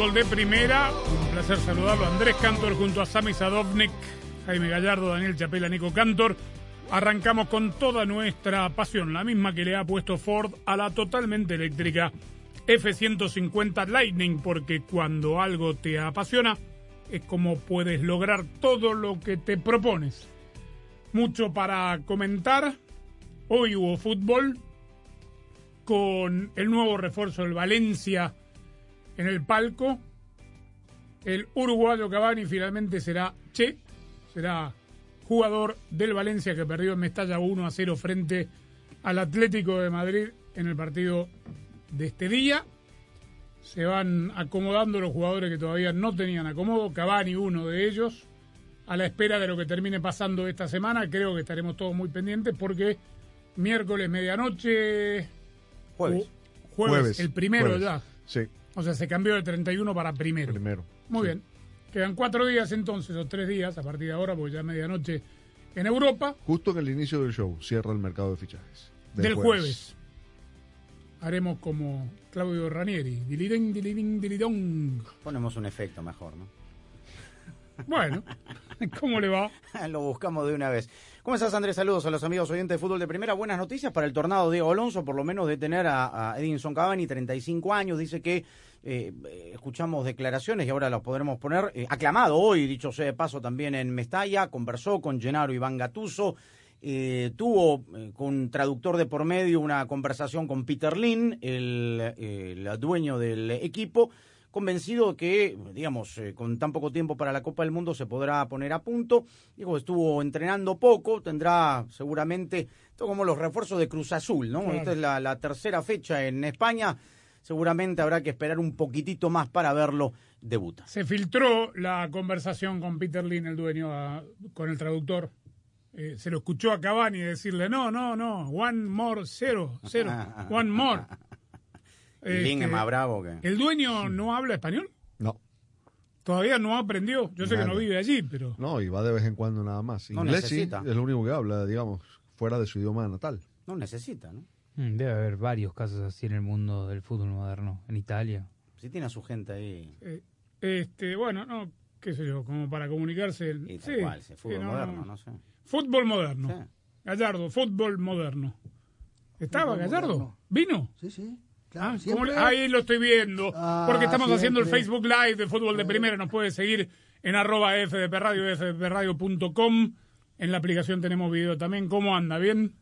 De Primera. Un placer saludarlo. Andrés Cantor junto a Sami Sadovnik, Jaime Gallardo, Daniel Chapela, Nico Cantor. Arrancamos con toda nuestra pasión, la misma que le ha puesto Ford a la totalmente eléctrica F-150 Lightning, porque cuando algo te apasiona es como puedes lograr todo lo que te propones. Mucho para comentar. Hoy hubo fútbol, con el nuevo refuerzo del Valencia en el palco. El uruguayo Cavani finalmente será Che, será jugador del Valencia que perdió en Mestalla 1 a 0 frente al Atlético de Madrid en el partido de este día. Se van acomodando los jugadores que todavía no tenían acomodo, Cavani uno de ellos, a la espera de lo que termine pasando esta semana. Creo que estaremos todos muy pendientes porque miércoles medianoche Jueves. Ju- Jueves, Jueves, el primero jueves. ya. Sí, O sea, se cambió de 31 para primero. primero. Muy Sí. bien. Quedan cuatro días entonces, o tres días a partir de ahora, porque ya es medianoche en Europa, Justo en el inicio del show cierra el mercado de fichajes. del, jueves. Haremos como Claudio Ranieri. Dilidén, dilidín, dilidón. Ponemos un efecto mejor, ¿no? Bueno, ¿cómo le va? Lo buscamos de una vez. ¿Cómo estás, Andrés? Saludos a los amigos oyentes de fútbol de primera. Buenas noticias para el tornado Diego Alonso, por lo menos de tener a, a Edinson Cavani, 35 años. Dice que eh, escuchamos declaraciones y ahora las podremos poner. eh, aclamado hoy, dicho sea de paso, también en Mestalla. Conversó con Gennaro Iván Gatuso. eh, tuvo eh, con traductor de por medio una conversación con Peter eh, el dueño del equipo convencido que, digamos, eh, con tan poco tiempo para la Copa del Mundo se podrá poner a punto. Digo, estuvo entrenando poco, tendrá seguramente, esto como los refuerzos de Cruz Azul, ¿no? Claro. Esta es la, la tercera fecha en España, seguramente habrá que esperar un poquitito más para verlo debutar. Se filtró la conversación con Peter Lin, el dueño, a- con el traductor. Eh, se lo escuchó a Cavani decirle, no, no, no, one more, cero, cero, one more. Y Lin es Este, más bravo que... ¿El dueño no habla español? No, Todavía no aprendió. Yo sé que no vive allí, pero... no, y va de vez en cuando nada más. No Inglés sí, necesita. es lo único que habla, digamos, fuera de su idioma natal. No necesita, ¿no? Mm, Debe haber varios casos así en el mundo del fútbol moderno, en Italia. Si tiene a su gente ahí. eh, este, bueno, no, qué sé yo, como para comunicarse. Y tal sí, cual, sí, fútbol sí, no, moderno, no sé. Fútbol moderno. Sí. Gallardo, fútbol moderno. ¿Estaba Fútbol Gallardo? moderno. ¿Vino? Sí, sí. Ah, Claro, ¿cómo siempre. le- Ahí lo estoy viendo. Ah, porque estamos haciendo el. Facebook Live de Fútbol de Primera. Nos puede seguir en arroba FDP Radio, fdpradio.com. En la aplicación tenemos video también. ¿Cómo anda? ¿Bien?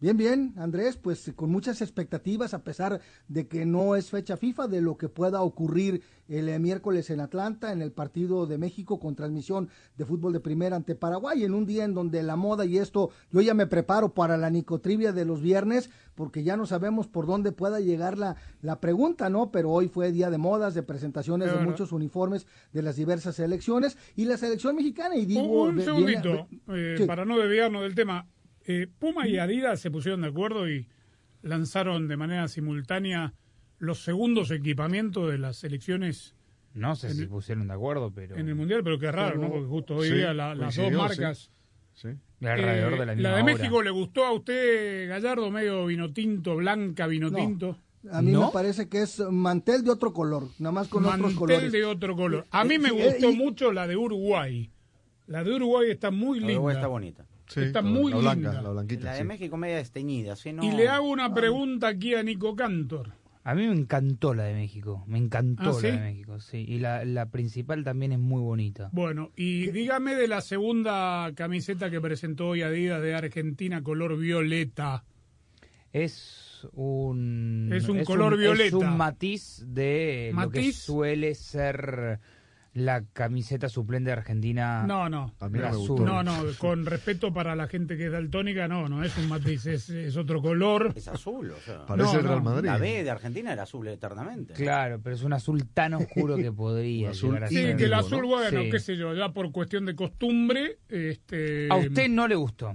Bien, bien, Andrés, pues con muchas expectativas, a pesar de que no es fecha FIFA, de lo que pueda ocurrir el eh, miércoles en Atlanta, en el partido de México con transmisión de fútbol de primera ante Paraguay, en un día en donde la moda y esto, yo ya me preparo para la nicotrivia de los viernes, porque ya no sabemos por dónde pueda llegar la, la pregunta, ¿no? Pero hoy fue día de modas, de presentaciones Es de muchos uniformes de las diversas selecciones y la selección mexicana, y digo... un ve- segundito, viene- eh, sí. para no desviarnos del tema. Eh, Puma y Adidas se pusieron de acuerdo y lanzaron de manera simultánea los segundos equipamientos de las selecciones No sé si el- pusieron de acuerdo, pero en el Mundial, pero qué raro, Pero- ¿no? Porque justo hoy Sí, día la- las dos marcas... Sí. alrededor Eh, de la misma de hora. México le gustó a usted, Gallardo, medio vino tinto, blanca, vino No. tinto. A mí ¿No? me parece que es mantel de otro color, nada más con otros Mantel colores. de otro color. A mí Eh, me sí, gustó eh, y- mucho la de Uruguay. La de Uruguay está muy La linda. Uruguay está bonita. Sí, Está la- muy la blanca, linda. la blanquita. La de sí. México media desteñida. Y le hago una pregunta aquí a Nico Cantor. A mí me encantó la de México, me encantó ¿Ah, la de México, sí. Y la, la principal también es muy bonita. Bueno, y dígame de la segunda camiseta que presentó hoy Adidas de Argentina, color violeta. Es un... Es un color Es violeta. un matiz de lo que ¿Matiz? suele ser la camiseta suplente de Argentina. No, no. No me Azul. gustó. No, no, con respeto para la gente que es daltónica, no, no es un matiz, es, es otro color. Es azul, o sea. Parece No, el Real Madrid. La B de Argentina era azul eternamente. Claro, pero es un azul tan oscuro que podría azul llegar a Sí, ser. que el azul, ¿no? bueno, Sí. qué sé yo, ya por cuestión de costumbre. Este, A usted no le gustó.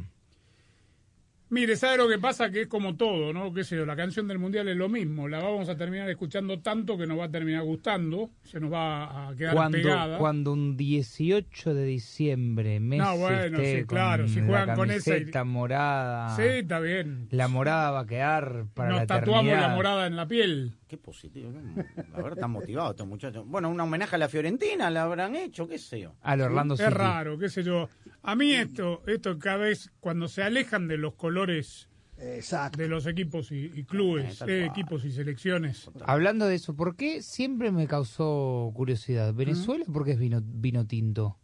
Mire, ¿sabe lo que pasa? Que es como todo, ¿no? Qué sé yo, la canción del Mundial es lo mismo. La vamos a terminar escuchando tanto que nos va a terminar gustando. Se nos va a quedar Cuando, pegada. cuando un 18 de diciembre Messi No, bueno, esté sí, claro, con si la juegan con esa y- camiseta morada, Sí, está bien. la morada va a quedar para Nos la tatuamos eternidad. la morada en la piel. Qué positivo. La verdad, están motivados estos muchachos. Bueno, un homenaje a la Fiorentina la habrán hecho, qué sé yo. Al Orlando Es City. raro, qué sé yo. A mí esto, esto cada vez, cuando se alejan de los colores Exacto. de los equipos y, y clubes, Eh, eh, equipos y selecciones. Hablando de eso, ¿por qué siempre me causó curiosidad? ¿Venezuela por qué es vino, vino tinto?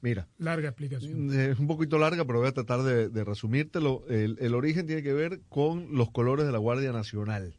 Mira, Larga explicación. es un poquito larga, pero voy a tratar de, de resumírtelo. El, el origen tiene que ver con los colores de la Guardia Nacional.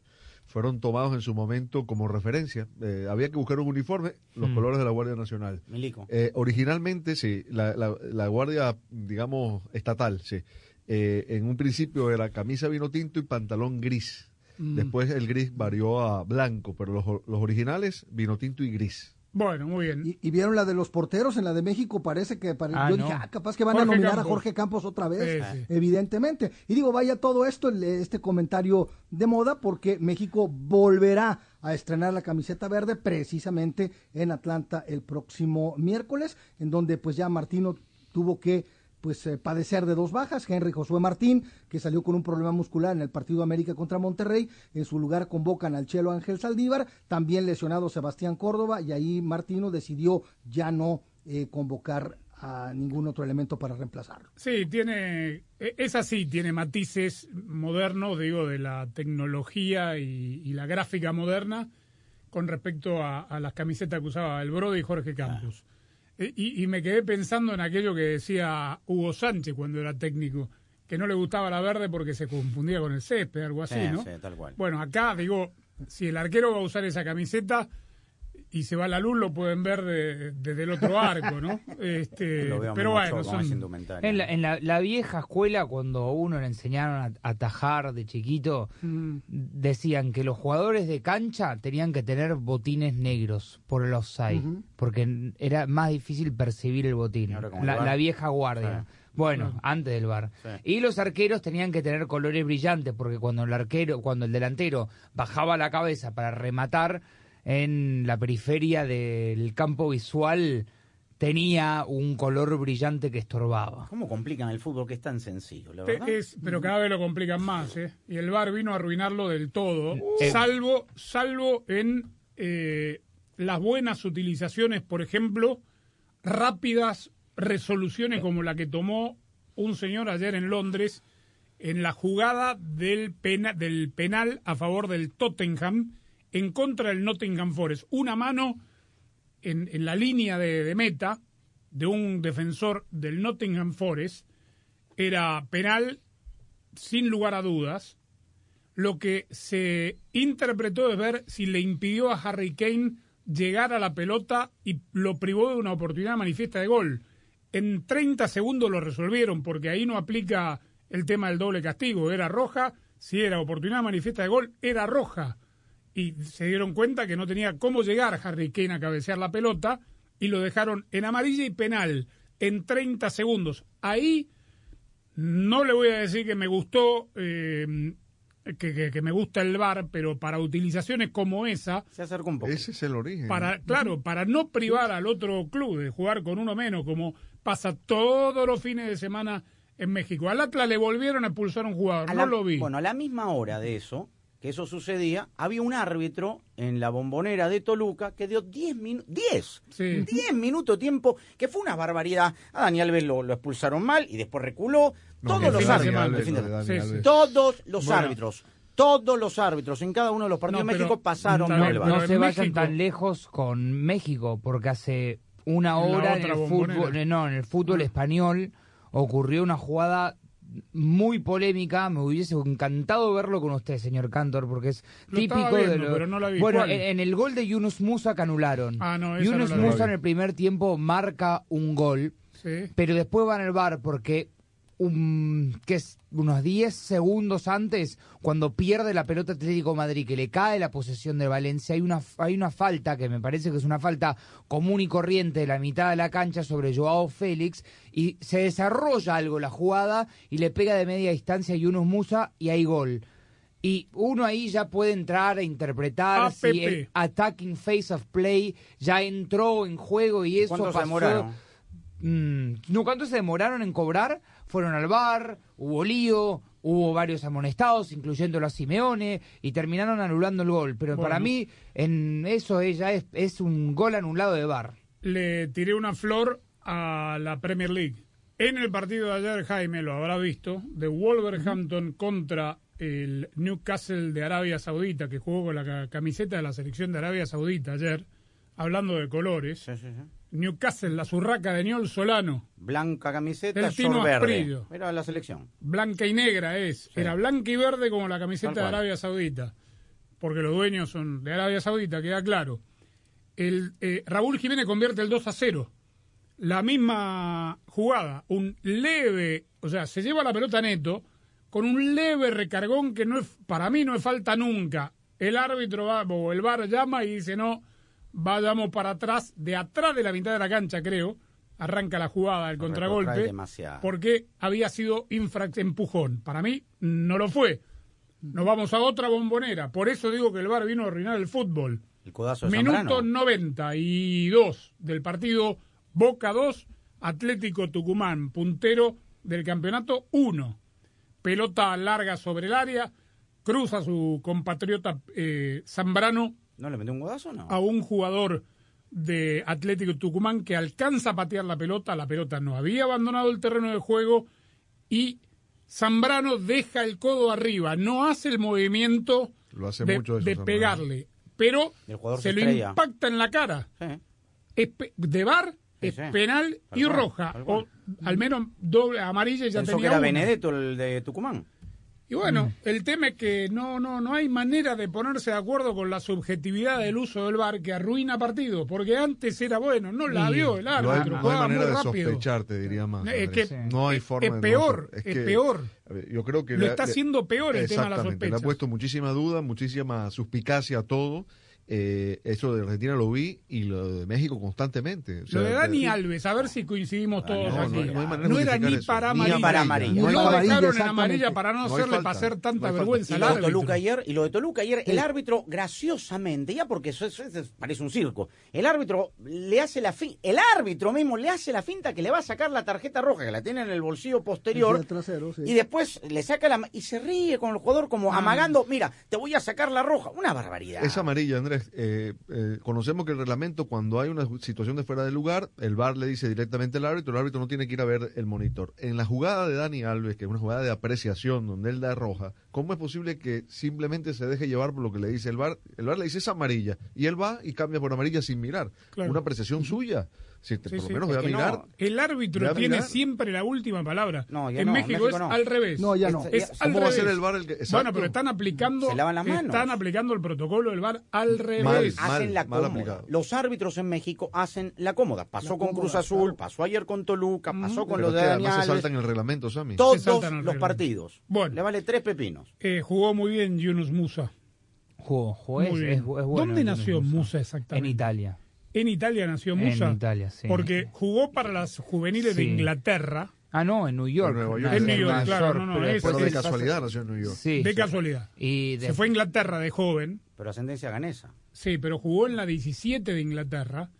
Fueron tomados en su momento como referencia. Eh, había que buscar un uniforme, los Mm. colores de la Guardia Nacional. Milico. Eh, originalmente, sí, la, la- la Guardia, digamos, estatal, sí. Eh, en un principio era camisa vino tinto y pantalón gris. Mm. Después el gris varió a blanco, pero los, los originales, vino tinto y gris. Bueno, muy bien. Y, y vieron la de los porteros en la de México, parece que pare- Ah, yo no. dije, ah, capaz que van Jorge a nominar Campos. a Jorge Campos otra vez, Sí, sí. evidentemente. Y digo, vaya todo esto, este comentario de moda, porque México volverá a estrenar la camiseta verde precisamente en Atlanta el próximo miércoles, en donde pues ya Martino tuvo que pues eh, padecer de dos bajas, Henry Josué Martín, que salió con un problema muscular en el partido América contra Monterrey, en su lugar convocan al Chelo Ángel Saldívar, también lesionado Sebastián Córdoba, y ahí Martino decidió ya no eh, convocar a ningún otro elemento para reemplazarlo. Sí, tiene, e- es así, tiene matices modernos, digo, de la tecnología y, y la gráfica moderna con respecto a, a las camisetas que usaba el Brody y Jorge Campos. E- Y, y me quedé pensando en aquello que decía Hugo Sánchez cuando era técnico, que no le gustaba la verde porque se confundía con el césped, algo así, Sí, ¿no? sí, tal cual. Bueno, acá digo, si el arquero va a usar esa camiseta y se va la luz, lo pueden ver de- desde el otro arco, ¿no? Este, Lo veo pero mucho bueno, son, indumentaria. En la, en la, la vieja escuela, cuando a uno le enseñaron a, a atajar de chiquito, decían que los jugadores de cancha tenían que tener botines negros por el offside, porque era más difícil percibir el botín. El La, la vieja guardia. Sí. Bueno, antes del bar. Sí. Y los arqueros tenían que tener colores brillantes, porque cuando el arquero, cuando el delantero bajaba la cabeza para rematar en la periferia del campo visual, tenía un color brillante que estorbaba. ¿Cómo complican el fútbol que es tan sencillo, la verdad? es- pero cada vez lo complican más, ¿eh? Y el VAR vino a arruinarlo del todo, Eh. salvo, salvo en eh, las buenas utilizaciones, por ejemplo, rápidas resoluciones como la que tomó un señor ayer en Londres en la jugada del, pena- del penal a favor del Tottenham en contra del Nottingham Forest. Una mano en, la línea de, de meta de un defensor del Nottingham Forest era penal sin lugar a dudas. Lo que se interpretó es ver si le impidió a Harry Kane llegar a la pelota y lo privó de una oportunidad manifiesta de gol. En 30 segundos lo resolvieron porque ahí no aplica el tema del doble castigo. Era roja, si era oportunidad manifiesta de gol, era roja. Y se dieron cuenta que no tenía cómo llegar Harry Kane a cabecear la pelota y lo dejaron en amarilla y penal en 30 segundos. Ahí no le voy a decir que me gustó, eh, que, que- que me gusta el VAR, pero para utilizaciones como esa, Se acercó un poco. Ese es el origen. para, claro, para no privar al otro club de jugar con uno menos, como pasa todos los fines de semana en México. Al Atlas le volvieron a expulsar a un jugador, A no la- lo vi. Bueno, a la misma hora de eso, que eso sucedía, había un árbitro en la bombonera de Toluca que dio 10 minutos, 10, Sí. 10 minutos tiempo, que fue una barbaridad. A Dani Alves lo, lo expulsaron mal y después reculó. No, Todos los árbitros. de de Sí, sí. Todos los Bueno. árbitros. Todos los árbitros en cada uno de los partidos No, de México pasaron VAR. no se vayan México- tan lejos con México, porque hace una hora en el bombonera. fútbol, no, en el fútbol Ah. español ocurrió una jugada muy polémica. Me hubiese encantado verlo con usted, señor Cantor, porque es Lo típico viendo, de lo. pero no la vi. Bueno, en, en el gol de Yunus Musa que anularon. Ah, no, Yunus no. Musa en el primer tiempo marca un gol, Sí. pero después va en el bar porque un, que es unos 10 segundos antes, cuando pierde la pelota Atlético de Madrid, que le cae la posesión de Valencia, hay una, hay una falta, que me parece que es una falta común y corriente de la mitad de la cancha sobre Joao Félix, y se desarrolla algo la jugada y le pega de media distancia a Yunus Musa y hay gol. Y uno ahí ya puede entrar a interpretar APP. si el attacking phase of play ya entró en juego y eso ¿Cuánto se pasó. demoraron? Mm, no, ¿Cuánto se demoraron en cobrar? Fueron al bar, hubo lío, hubo varios amonestados, incluyéndolo a Simeone, y terminaron anulando el gol. Pero para mí, en eso ella es, es un gol anulado de bar. le tiré una flor a la Premier League. En el partido de ayer, Jaime lo habrá visto, de Wolverhampton contra el Newcastle de Arabia Saudita, que jugó con la ca- camiseta de la selección de Arabia Saudita ayer, hablando de colores. Sí, sí, sí. Newcastle, la surraca de Niol Solano, Blanca camiseta, El Tino verde. Era la selección. blanca y negra es. Era blanca y verde como la camiseta de. Arabia Saudita, porque los dueños son de Arabia Saudita, queda claro. El, eh, Raúl Jiménez convierte el 2 a 0. La misma jugada, un leve, o sea, se lleva la pelota neto con un leve recargón que no es, para mí no es falta nunca. El árbitro va, o el VAR llama y dice no, vayamos para atrás, de atrás de la mitad de la cancha creo, arranca la jugada, el contragolpe, porque había sido infrac empujón. Para mí no lo fue. Nos vamos a otra bombonera. Por eso digo que el VAR vino a arruinar el fútbol. El codazo de Minuto Zambrano. 92 del partido Boca 2, Atlético Tucumán, puntero del campeonato 1. Pelota larga sobre el área, cruza su compatriota eh, Zambrano ¿No le metió un codazo o no? a un jugador de Atlético Tucumán que alcanza a patear la pelota, la pelota no había abandonado el terreno de juego y Zambrano deja el codo arriba, no hace el movimiento Lo hace de, mucho eso, de Zambrano. pegarle, pero se se lo estrella. impacta en la cara. Sí. Es pe- de bar es sí. penal y cual, roja, tal o al menos doble amarilla y ya Pensó que tenía era una. Benedetto el de Tucumán. Y bueno, el tema es que no, no, no hay manera de ponerse de acuerdo con la subjetividad del uso del bar que arruina partidos, porque antes era bueno, no la vio el No hay, árbitro, no hay manera muy de rápido. sospechar, te diría más. Es que no hay forma es de peor, es que, peor. yo creo que Lo le- está haciendo peor el tema de las Exactamente, le ha puesto muchísima duda, muchísima suspicacia a todo. Eh, eso de Argentina lo vi y lo de México constantemente. O sea, Lo de Dani Alves, a ver si coincidimos todos no, aquí. no era ni para Ni amarilla. para amarilla. No dejaron en amarilla para no, hacerle falta, pasar tanta vergüenza Y lo de. Toluca ayer, y lo de Toluca ayer, el árbitro, graciosamente, ya porque eso, eso- eso parece un circo, el árbitro le hace la fin, el árbitro mismo le hace la finta que le va a sacar la tarjeta roja, que la tiene en el bolsillo posterior, trasero, sí. y después le saca la y se ríe con el jugador como amagando, mira, te voy a sacar la roja, una barbaridad. Es amarilla, Andrés. Eh, eh, conocemos que el reglamento, cuando hay una situación de fuera de lugar, el VAR le dice directamente al árbitro, el árbitro no tiene que ir a ver el monitor. En la jugada de Dani Alves, que es una jugada de apreciación, donde él da roja, ¿cómo es posible que simplemente se deje llevar por lo que le dice el VAR? El VAR le dice es amarilla, y él va y cambia por amarilla sin mirar. Claro. Una apreciación suya. Si te- Sí, por lo sí. menos Es voy a que no, mirar. El árbitro tiene mirar. siempre la última palabra. No, ya en no, México, México es no. al revés. No, ya no. Es ya- al ¿Cómo va a ser el VAR el que- Bueno, exacto. pero están aplicando, Se lavan las manos. están aplicando el protocolo del VAR al revés. Mal, hacen la mal cómoda. aplicado. Los árbitros en México hacen la cómoda. Pasó La con cómoda, Cruz Azul, claro. pasó ayer con Toluca, pasó con Pero los es de además se saltan el reglamento, Sammy. Todos los reglamento. partidos. Bueno. Le vale tres pepinos. Eh, jugó muy bien Yunus Musa. Jugó, jugó, es, es- es bueno ¿Dónde nació. Musa exactamente? En Italia. En Italia nació Musa. En Italia, sí. Porque jugó para las juveniles de. Inglaterra. Ah, no, en New York. En York. New York, claro, no, no, pero es- de es- casualidad nació en New York. Sí, de sí. casualidad. Y Se fue a Inglaterra de joven. Pero ascendencia ganesa. Sí, pero jugó en la 17 de Inglaterra.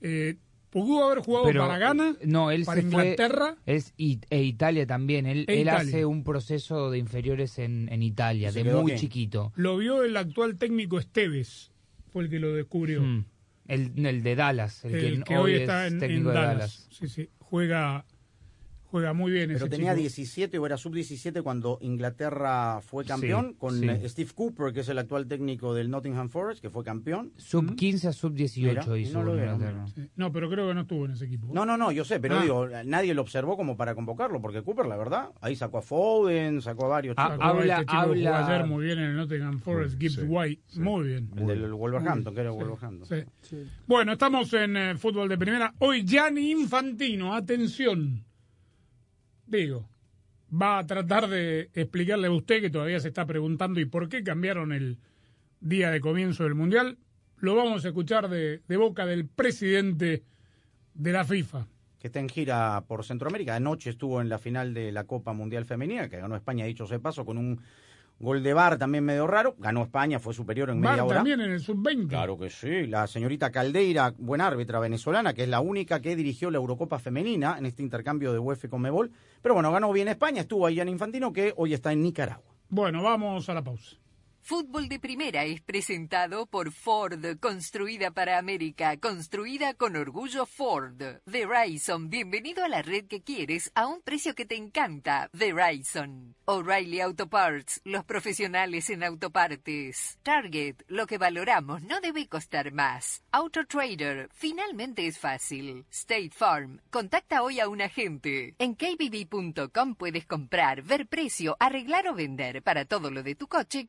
Eh, pudo haber jugado pero- para Ghana, no, él para se fue- Inglaterra. es y- e Italia también. Él, E él Italia. hace un proceso de inferiores en, en Italia, ¿Se de muy chiquito. Lo vio el actual técnico Esteves, fue el que lo descubrió. Mm. El, el de Dallas, el, el que, que hoy es está en, en técnico de Dallas. Dallas. Sí, sí. Juega, Juega muy bien Pero ese tenía chico. 17 o era sub-17 cuando Inglaterra fue campeón, Sí, con sí. eh, Steve Cooper, que es el actual técnico del Nottingham Forest, que fue campeón. Sub 15 a sub 18 Mira, hizo no lo. Sí. No, pero creo que no estuvo en ese equipo. No, no, no, yo sé, pero Ah. digo, nadie lo observó como para convocarlo, porque Cooper, la verdad, ahí sacó a Foden, sacó a varios Ah, chicos. Sacó a habla- este chico que jugó habla- ayer muy bien en el Nottingham Forest, Gibbs sí, White. Muy bien. el del Wolverhampton, que era Wolverhampton. Sí. Sí. Bueno, estamos en eh, fútbol de primera. Hoy Gianni Infantino, atención. Digo, va a tratar de explicarle a usted que todavía se está preguntando y por qué cambiaron el día de comienzo del Mundial. Lo vamos a escuchar de, boca del presidente de la FIFA. que está en gira por Centroamérica. Anoche estuvo en la final de la Copa Mundial Femenina, que ganó España, dicho de paso, con un gol de bar también medio raro. Ganó España, fue superior en media hora. también en el sub-20. Claro que sí, la señorita Caldeira, buena árbitra venezolana, que es la única que dirigió la Eurocopa femenina en este intercambio de UEFA con Mebol. Pero bueno, ganó bien España, estuvo ahí en Infantino, que hoy está en Nicaragua. Bueno, vamos a la pausa. Fútbol de Primera es presentado por Ford, construida para América, construida con orgullo Ford. Verizon, bienvenido a la red que quieres a un precio que te encanta. Verizon. O'Reilly Auto Parts, los profesionales en autopartes. Target, lo que valoramos no debe costar más. Auto Trader, finalmente es fácil. State Farm, contacta hoy a un agente. En kbb.com puedes comprar, ver precio, arreglar o vender. Para todo lo de tu coche,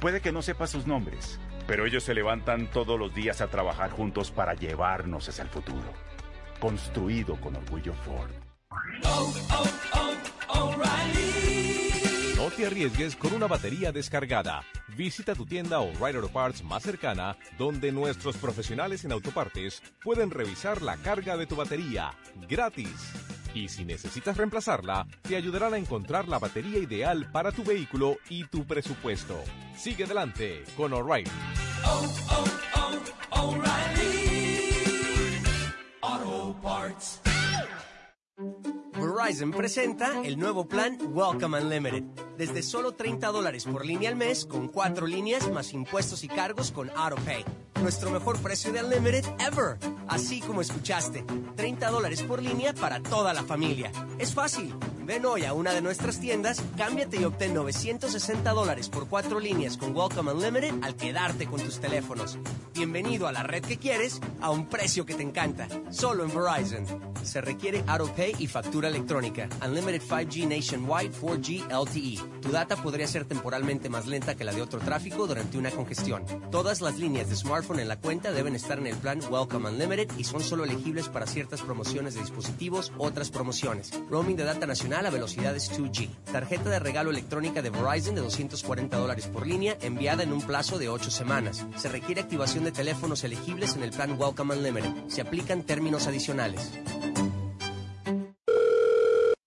Puede que no sepa sus nombres, pero ellos se levantan todos los días a trabajar juntos para llevarnos hacia el futuro. Construido con orgullo Ford. No te arriesgues con una batería descargada. Visita tu tienda O'Reilly Auto Parts más cercana, donde nuestros profesionales en autopartes pueden revisar la carga de tu batería gratis. Y si necesitas reemplazarla, te ayudarán a encontrar la batería ideal para tu vehículo y tu presupuesto. Sigue adelante con O'Reilly. Verizon presenta el nuevo plan Welcome Unlimited. Desde solo 30 dólares por línea al mes, con cuatro líneas más impuestos y cargos con AutoPay. Nuestro mejor precio de Unlimited ever. Así como escuchaste, 30 dólares por línea para toda la familia. Es fácil. Ven hoy a una de nuestras tiendas, cámbiate y obtén 960 dólares por cuatro líneas con Welcome Unlimited al quedarte con tus teléfonos. Bienvenido a la red que quieres a un precio que te encanta. Solo en Verizon. Se requiere AutoPay y factura electrónica. Unlimited 5G Nationwide 4G LTE. Tu data podría ser temporalmente más lenta que la de otro tráfico durante una congestión. Todas las líneas de smartphone en la cuenta deben estar en el plan Welcome Unlimited y son solo elegibles para ciertas promociones de dispositivos, otras promociones. Roaming de data nacional a velocidades 2G. Tarjeta de regalo electrónica de Verizon de 240 dólares por línea enviada en un plazo de 8 semanas. Se requiere activación de teléfonos elegibles en el plan Welcome Unlimited. Se aplican términos adicionales.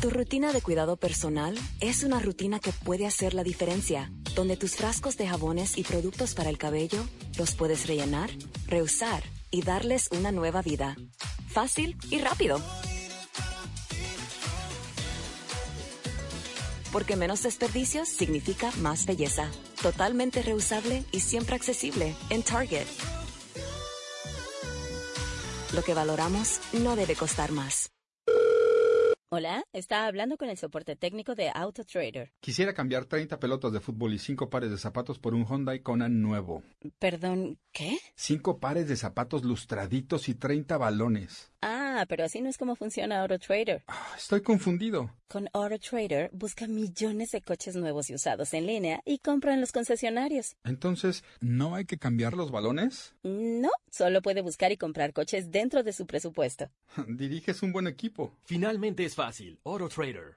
Tu rutina de cuidado personal es una rutina que puede hacer la diferencia, donde tus frascos de jabones y productos para el cabello los puedes rellenar, reusar y darles una nueva vida. Fácil y rápido. Porque menos desperdicios significa más belleza. Totalmente reusable y siempre accesible en Target. Lo que valoramos no debe costar más. Hola, está hablando con el soporte técnico de AutoTrader. Quisiera cambiar 30 pelotas de fútbol y 5 pares de zapatos por un Hyundai Conan nuevo. Perdón, ¿qué? 5 pares de zapatos lustraditos y 30 balones. Ah, Ah, pero así no es como funciona AutoTrader. Estoy confundido. Con AutoTrader, busca millones de coches nuevos y usados en línea y compra en los concesionarios. Entonces, ¿no hay que cambiar los balones? No, solo puede buscar y comprar coches dentro de su presupuesto. Diriges un buen equipo. Finalmente es fácil. AutoTrader.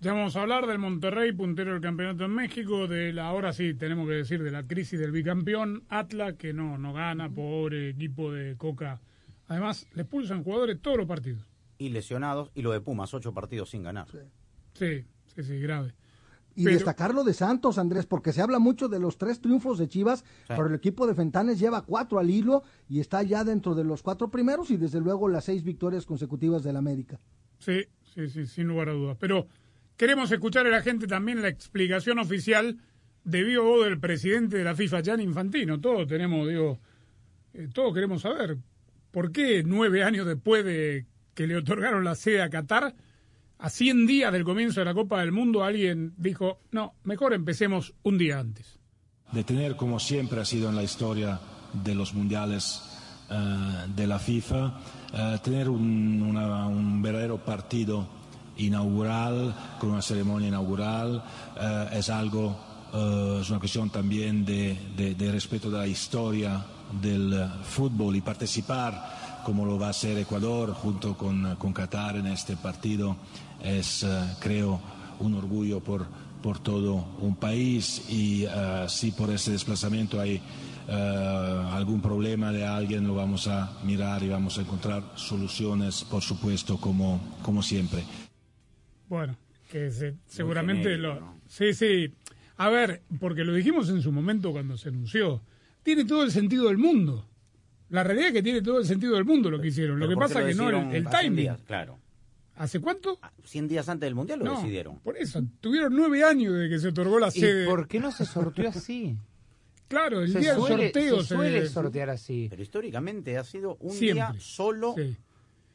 Ya vamos a hablar del Monterrey, puntero del campeonato en México, de la, ahora sí tenemos que decir, de la crisis del bicampeón, Atlas, que no, no gana, pobre equipo de Coca. Además, le expulsan jugadores todos los partidos. Y lesionados, y lo de Pumas, ocho partidos sin ganar. Sí, sí, sí, grave. Y Pero- destacar lo de Santos, Andrés, porque se habla mucho de los tres triunfos de Chivas, pero el equipo de Fentanes lleva cuatro al hilo y está ya dentro de los cuatro primeros y desde luego las seis victorias consecutivas del América. Sí, sí, sí, sin lugar a dudas. Pero queremos escuchar a la gente también la explicación oficial de vivo voz del presidente de la FIFA, Gianni Infantino. Todos tenemos, digo, eh, todos queremos saber por qué nueve años después de que le otorgaron la sede a Qatar, a 100 días del comienzo de la Copa del Mundo, alguien dijo, no, mejor empecemos un día antes. de tener, como siempre ha sido en la historia de los mundiales eh, de la FIFA, eh, tener un verdadero partido inaugural, con una ceremonia inaugural, eh, es algo, eh, es una cuestión también de, de- respeto de la historia del eh, fútbol y participar como lo va a hacer Ecuador junto con, con Qatar en este partido es, creo, un orgullo por, por todo un país y si por ese desplazamiento hay algún problema de alguien lo vamos a mirar y vamos a encontrar soluciones, por supuesto, como, como siempre. Bueno, que se- seguramente genérico, lo... Sí, sí. A ver, porque lo dijimos en su momento cuando se anunció. Tiene todo el sentido del mundo. La realidad es que tiene todo el sentido del mundo lo que hicieron. Lo que ¿por qué pasa es que no el, el a 100 timing. días? Claro. ¿Hace cuánto? 100 días antes del Mundial lo No, decidieron. Por eso, tuvieron nueve años de que se otorgó la ¿Y sede. por qué no se sorteó así? Claro, el Se día del sorteo se suele sortear así. Pero históricamente ha sido un Siempre. día solo Sí.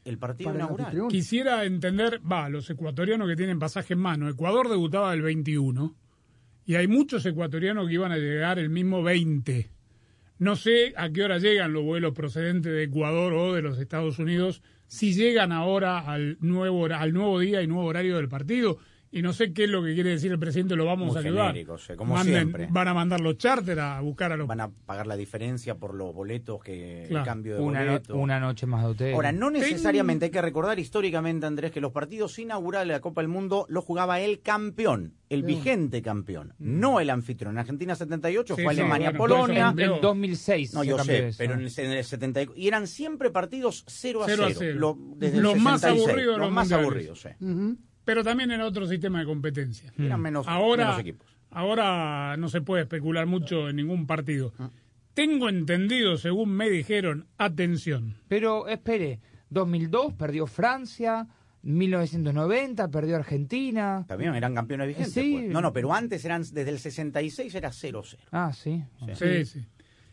El partido inaugural. Quisiera entender, va, los ecuatorianos que tienen pasaje en mano. Ecuador debutaba el 21 y hay muchos ecuatorianos que iban a llegar el mismo 20. No sé a qué hora llegan los vuelos procedentes de Ecuador o de los Estados Unidos, si llegan ahora al nuevo, hora- al nuevo día y nuevo horario del partido. Y no sé qué es lo que quiere decir el presidente, lo vamos Muy a ayudar. como Manden- siempre. Van a mandar los charters a buscar a los... Van a pagar la diferencia por los boletos, que Claro. el cambio de Una, no- boleto. una noche más de hotel. Ahora, no necesariamente hay que recordar históricamente, Andrés, que los partidos inaugurales de la Copa del Mundo los jugaba el campeón, el Sí. vigente campeón, no el anfitrión. En Argentina 78 Sí, fue sí, Alemania, bueno, Polonia. en- en 2006 No, yo sé, eso. pero en el, en el 74. Y eran siempre partidos 0 a 0. 0 a 0. Lo- desde el los más 66, aburridos de los los más mundiales. aburridos, sí. Pero también era otro sistema de competencia. Eran menos, ahora, menos equipos. ahora no se puede especular mucho en ningún partido. Tengo entendido, según me dijeron, atención. Pero espere, 2002 perdió Francia, 1990 perdió Argentina. También eran campeones vigentes. Sí. pues. No, no, pero antes eran, desde el 66 era 0-0. Ah, sí. Sí, sí.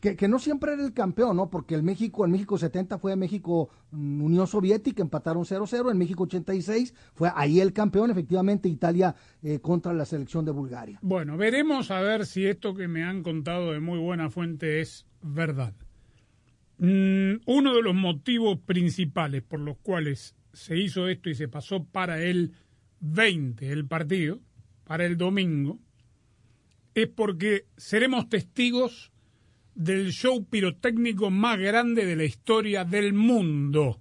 Que, no siempre era el campeón, ¿no? Porque el México, en México 70 fue México mm, Unión Soviética, empataron 0-0. En México 86 fue ahí el campeón, efectivamente, Italia eh, contra la selección de Bulgaria. Bueno, veremos a ver si esto que me han contado de muy buena fuente es verdad. Mm, uno de los motivos principales por los cuales se hizo esto y se pasó para el 20 el partido, para el domingo, es porque seremos testigos del show pirotécnico más grande de la historia del mundo.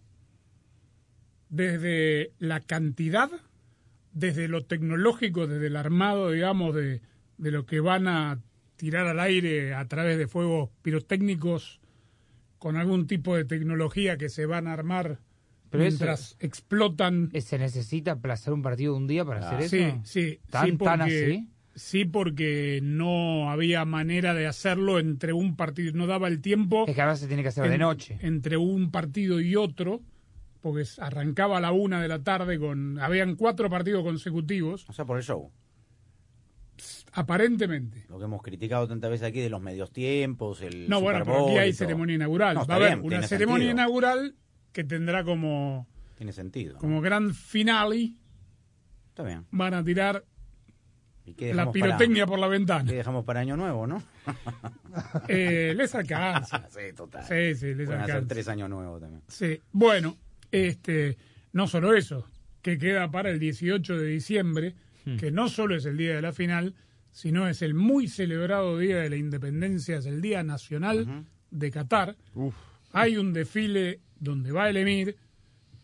Desde la cantidad, desde lo tecnológico, desde el armado, digamos, de, de lo que van a tirar al aire a través de fuegos pirotécnicos con algún tipo de tecnología que se van a armar Pero mientras explotan. ¿Se necesita aplazar un partido de un día para hacer Sí, eso? sí. ¿Tan, sí, tan porque- así? Sí, porque no había manera de hacerlo entre un partido, no daba el tiempo. Es que ahora se tiene que hacer de noche. Entre un partido y otro, porque arrancaba a la una de la tarde con. Habían cuatro partidos consecutivos. O sea, por el show. Aparentemente. Lo que hemos criticado tantas veces aquí de los medios tiempos, el No, Super bueno, pero aquí hay ceremonia inaugural. No, Va está a haber bien, una ceremonia sentido. inaugural que tendrá como, Tiene sentido. como gran finale. Está bien. Van a tirar ¿Y qué la pirotecnia para- por la ventana. ¿Qué dejamos para Año Nuevo, no? Eh, les alcanza. sí, total. Sí, sí, les Pueden hacer tres años nuevos también. Sí, bueno, este, no solo eso, que queda para el 18 de diciembre, Hmm. que no solo es el día de la final, sino es el muy celebrado Día de la Independencia, es el Día Nacional de Qatar. Hay un desfile donde va el Emir,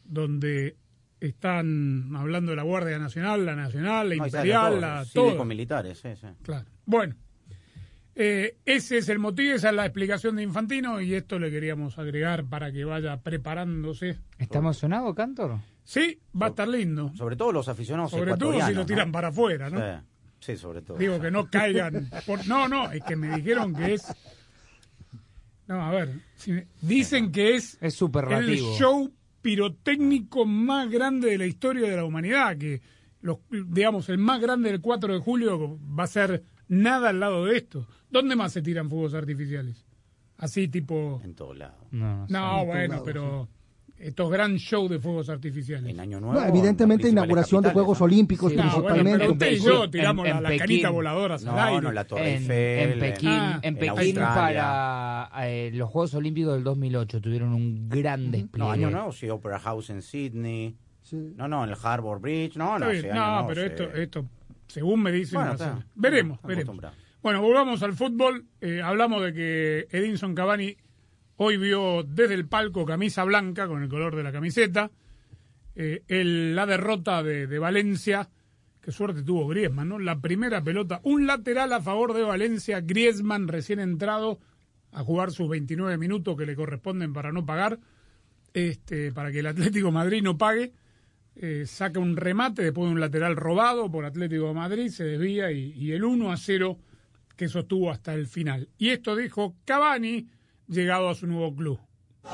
donde están hablando de la Guardia Nacional, la Nacional, la No, Imperial, todo, la todo. militares, sí, sí. Claro. Bueno, eh, ese es el motivo, esa es la explicación de Infantino y esto le queríamos agregar para que vaya preparándose. ¿Está emocionado, Cantor? Sí, va a estar lindo. Sobre todo los aficionados Sobre todo si lo tiran ¿no? para afuera, ¿no? Sí, sí, sobre todo. Digo que no caigan. por- No, no, es que me dijeron que es. No, a ver. si me- Dicen que es. Es el superlativo. show pirotécnico más grande de la historia de la humanidad. Que, los, digamos, el más grande del 4 de julio va a ser nada al lado de esto. ¿Dónde más se tiran fuegos artificiales? Así tipo. En todos lados. No, No, bueno, pero. Estos gran show de fuegos artificiales. En Año No, evidentemente, inauguración de Juegos Olímpicos, Sí, no, principalmente. bueno, pero usted y yo En- tiramos en la, la Pekín. canita voladoras No, al aire. no, la Torre En, Eiffel. en Pekín, Ah, en en Pekín para eh, los Juegos Olímpicos del 2008 tuvieron un gran despliegue. No, Año Nuevo, sí, Opera House en Sydney. No, no, en el Harbour Bridge. No, no, sí, No, Año Nuevo, pero sí. esto, esto, según me dicen, Bueno, está. veremos, veremos. Bueno, volvamos al fútbol. Eh, hablamos de que Edinson Cavani hoy vio desde el palco camisa blanca con el color de la camiseta. Eh, la derrota de, de Valencia. Qué suerte tuvo Griezmann, ¿no? La primera pelota, un lateral a favor de Valencia. Griezmann recién entrado a jugar sus 29 minutos que le corresponden para no pagar, este, para que el Atlético Madrid no pague. Eh, saca un remate después de un lateral robado por Atlético Madrid, se desvía y, y el 1 a 0 que sostuvo hasta el final. Y esto dijo Cavani, llegado a su nuevo club.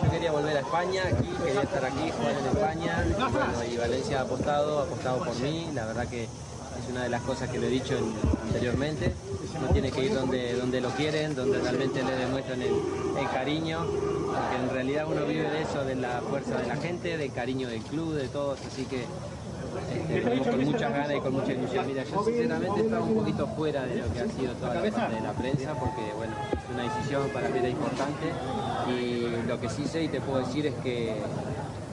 Yo quería volver a España, aquí, quería estar aquí, jugar en España. Y, bueno, y Valencia ha apostado, ha apostado por mí. La verdad que es una de las cosas que lo he dicho en- anteriormente. Uno tiene que ir donde, donde lo quieren, donde realmente le demuestran el, el cariño. Porque en realidad uno vive de eso, de la fuerza de la gente, del cariño del club, de todos. Así que este, con muchas ganas y con mucha ilusión. Mira, yo sinceramente estaba un poquito fuera de lo que ha sido toda la parte de la prensa, porque bueno, es una decisión para mí era importante. Y lo que sí sé y te puedo decir es que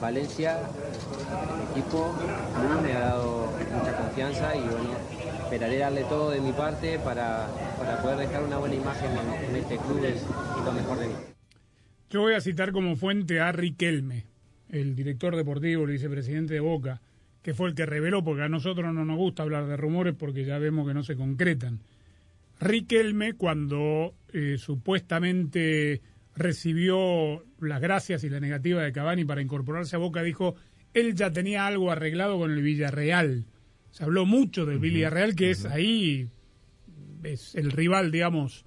Valencia, el equipo, me ha dado mucha confianza y bueno, esperaré darle todo de mi parte para, para poder dejar una buena imagen en, en este club y lo mejor de mí. Yo voy a citar como fuente a Riquelme, el director deportivo, el vicepresidente de Boca, que fue el que reveló, porque a nosotros no nos gusta hablar de rumores porque ya vemos que no se concretan. Riquelme, cuando eh, supuestamente recibió las gracias y la negativa de Cavani para incorporarse a Boca, dijo, él ya tenía algo arreglado con el Villarreal. Se habló mucho del Villarreal, que es ahí, es el rival, digamos,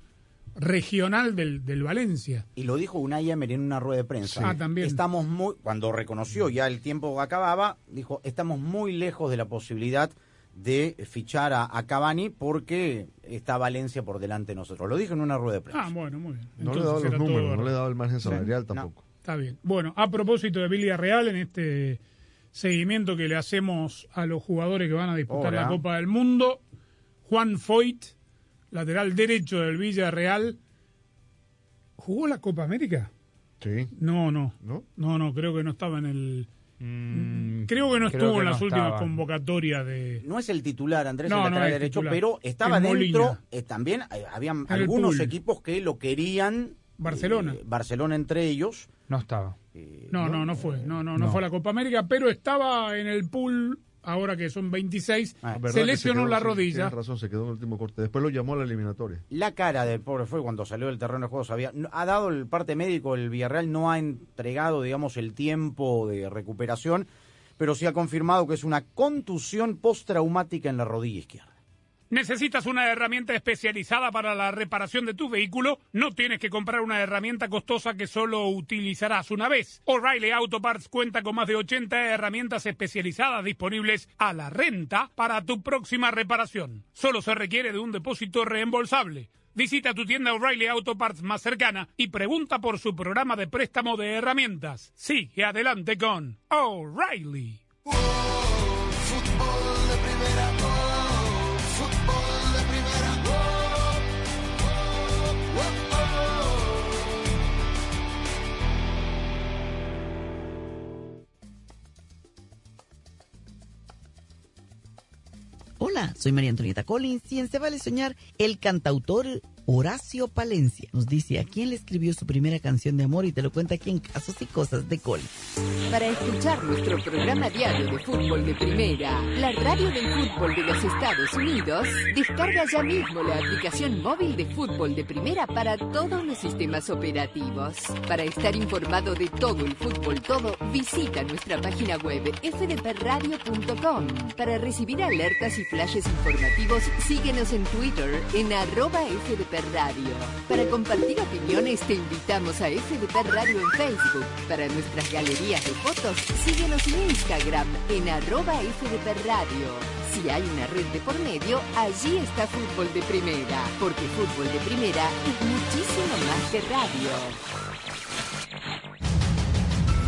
regional del, del Valencia. Y lo dijo Unai Emery en una rueda de prensa. Sí. Ah, también. Estamos muy, cuando reconoció ya el tiempo que acababa, dijo, estamos muy lejos de la posibilidad de fichar a, a Cavani porque está Valencia por delante de nosotros. Lo dijo en una rueda de prensa. Ah, bueno, muy bien. No le Entonces daba los todo números, no le daba el margen Sí. salarial tampoco. Está bien. Bueno, a propósito de Villarreal, en este seguimiento que le hacemos a los jugadores que van a disputar Hola. la Copa del Mundo, Juan Foyt, lateral derecho del Villarreal, ¿jugó la Copa América? Sí. No, no. ¿No? No, no, creo que no estaba en el... Mm, creo que no creo estuvo que en no las últimas estaba. convocatorias de... No es el titular, Andrés, No, el no lateral es derecho, titular. pero estaba Es dentro. Eh, también eh, habían el algunos pool. equipos que lo querían. Barcelona. eh, Barcelona entre ellos. No estaba. No, no, no fue. No, no, no, No. fue a la Copa América, pero estaba en el pool, ahora que son 26. Ah, la rodilla. tienes razón, se quedó en el último corte. Después lo llamó a la eliminatoria. La cara del pobre fue cuando salió del terreno de juego. Sabía, no- ha dado el parte médico, el Villarreal no ha entregado, digamos, el tiempo de recuperación, pero sí ha confirmado que es una contusión postraumática en la rodilla izquierda. ¿Necesitas una herramienta especializada para la reparación de tu vehículo? No tienes que comprar una herramienta costosa que solo utilizarás una vez. O'Reilly Auto Parts cuenta con más de 80 herramientas especializadas disponibles a la renta para tu próxima reparación. Solo se requiere de un depósito reembolsable. Visita tu tienda O'Reilly Auto Parts más cercana y pregunta por su programa de préstamo de herramientas. Sigue adelante con O'Reilly. Hola, soy María Antonieta Collins y en Se Vale Soñar, el cantautor Horacio Palencia nos dice a quién le escribió su primera canción de amor y te lo cuenta aquí en Casos y Cosas de Collins. Para escuchar nuestro programa diario de fútbol de primera, la radio del fútbol de los Estados Unidos, descarga ya mismo la aplicación móvil de fútbol de primera para todos los sistemas operativos. Para estar informado de todo el fútbol todo, visita nuestra página web fdpradio.com. Para recibir alertas y flashes informativos, síguenos en Twitter en arroba Radio. Para compartir opiniones, te invitamos a FDP Radio en Facebook. Para nuestras galerías de fotos, síguenos en Instagram en arroba FDP Radio. Si hay una red de por medio, allí está Fútbol de Primera, porque Fútbol de Primera es muchísimo más que radio.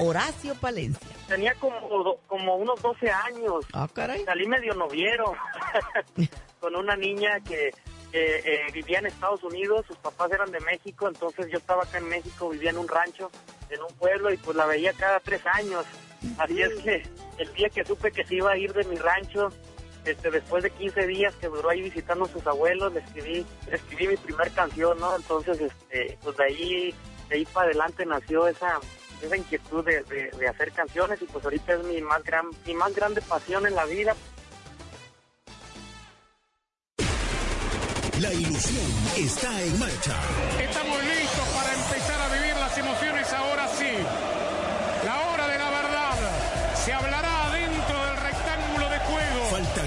Horacio Palencia. Tenía como, como unos 12 años. Ah, caray. Salí medio noviero con una niña que, eh, vivía en Estados Unidos, sus papás eran de México, entonces yo estaba acá en México, vivía en un rancho, en un pueblo, y pues la veía cada tres años. Así es que el día que supe que se iba a ir de mi rancho, este, después de 15 días que duró ahí visitando a sus abuelos, le escribí, le escribí mi primer canción, ¿no? Entonces, este, pues de ahí, de ahí para adelante nació esa, esa inquietud de, de- de hacer canciones y pues ahorita es mi más gran, mi más grande pasión en la vida. La ilusión está en marcha. Estamos listos para empezar a vivir las emociones ahora sí. La hora de la verdad. Se hablará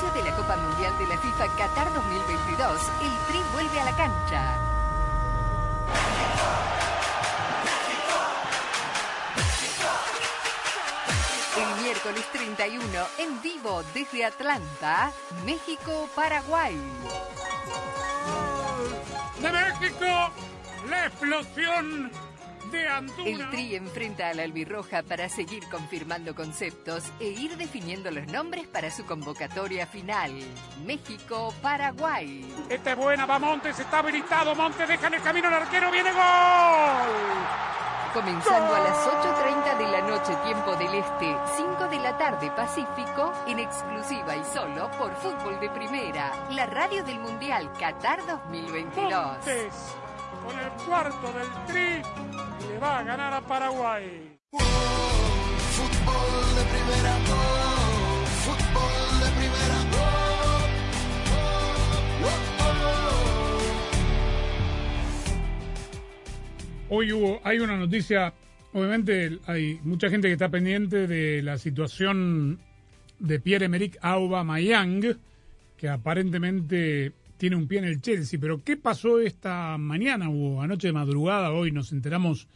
De la Copa Mundial de la FIFA Qatar 2022, el Tri vuelve a la cancha. El miércoles 31, en vivo desde Atlanta, México-Paraguay. De México, la explosión de Antuna. El Tri enfrenta a la albirroja para seguir confirmando conceptos e ir definiendo los nombres para su convocatoria final. México-Paraguay. Esta es buena, va Montes, está habilitado. Montes deja en el camino al arquero, viene gol. Comenzando a las 8.30 de la noche, tiempo del Este, 5 de la tarde, Pacífico, en exclusiva y solo por Fútbol de Primera, la radio del Mundial Qatar 2022. Con el cuarto del Tri, le va a ganar a Paraguay. Fútbol de primera, oh, fútbol de primera, oh, oh, Hoy hubo, hay una noticia, obviamente hay mucha gente que está pendiente de la situación de Pierre-Emerick Aubameyang, que aparentemente tiene un pie en el Chelsea, pero ¿qué pasó esta mañana o anoche de madrugada? Hoy nos enteramos